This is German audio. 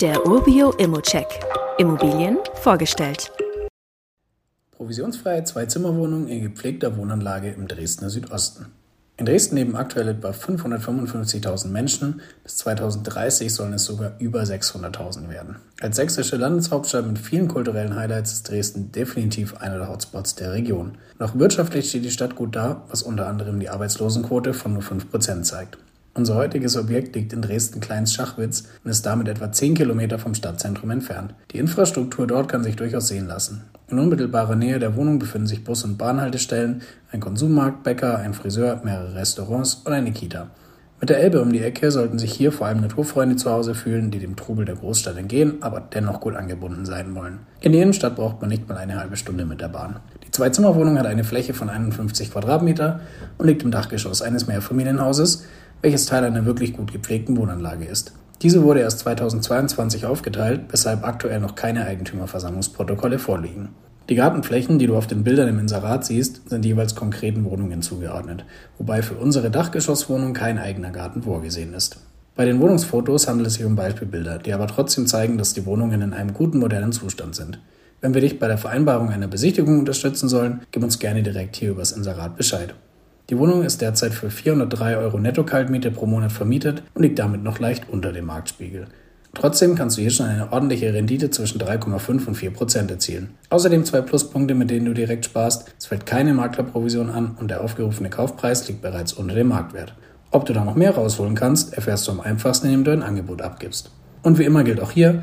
Der Urbio Immocheck. Immobilien vorgestellt. Provisionsfreie Zwei-Zimmer-Wohnung in gepflegter Wohnanlage im Dresdner Südosten. In Dresden leben aktuell etwa 555.000 Menschen. Bis 2030 sollen es sogar über 600.000 werden. Als sächsische Landeshauptstadt mit vielen kulturellen Highlights ist Dresden definitiv einer der Hotspots der Region. Noch wirtschaftlich steht die Stadt gut da, was unter anderem die Arbeitslosenquote von nur 5% zeigt. Unser heutiges Objekt liegt in Dresden-Kleins-Schachwitz und ist damit etwa 10 Kilometer vom Stadtzentrum entfernt. Die Infrastruktur dort kann sich durchaus sehen lassen. In unmittelbarer Nähe der Wohnung befinden sich Bus- und Bahnhaltestellen, ein Konsummarkt, Bäcker, ein Friseur, mehrere Restaurants und eine Kita. Mit der Elbe um die Ecke sollten sich hier vor allem Naturfreunde zu Hause fühlen, die dem Trubel der Großstadt entgehen, aber dennoch gut angebunden sein wollen. In die Innenstadt braucht man nicht mal eine halbe Stunde mit der Bahn. Die Zweizimmerwohnung hat eine Fläche von 51 Quadratmeter und liegt im Dachgeschoss eines Mehrfamilienhauses, welches Teil einer wirklich gut gepflegten Wohnanlage ist. Diese wurde erst 2022 aufgeteilt, weshalb aktuell noch keine Eigentümerversammlungsprotokolle vorliegen. Die Gartenflächen, die du auf den Bildern im Inserat siehst, sind jeweils konkreten Wohnungen zugeordnet, wobei für unsere Dachgeschosswohnung kein eigener Garten vorgesehen ist. Bei den Wohnungsfotos handelt es sich um Beispielbilder, die aber trotzdem zeigen, dass die Wohnungen in einem guten modernen Zustand sind. Wenn wir dich bei der Vereinbarung einer Besichtigung unterstützen sollen, gib uns gerne direkt hier übers Inserat Bescheid. Die Wohnung ist derzeit für 403 Euro Netto-Kaltmiete pro Monat vermietet und liegt damit noch leicht unter dem Marktspiegel. Trotzdem kannst du hier schon eine ordentliche Rendite zwischen 3,5 und 4 Prozent erzielen. Außerdem zwei Pluspunkte, mit denen du direkt sparst. Es fällt keine Maklerprovision an und der aufgerufene Kaufpreis liegt bereits unter dem Marktwert. Ob du da noch mehr rausholen kannst, erfährst du am einfachsten, indem du ein Angebot abgibst. Und wie immer gilt auch hier,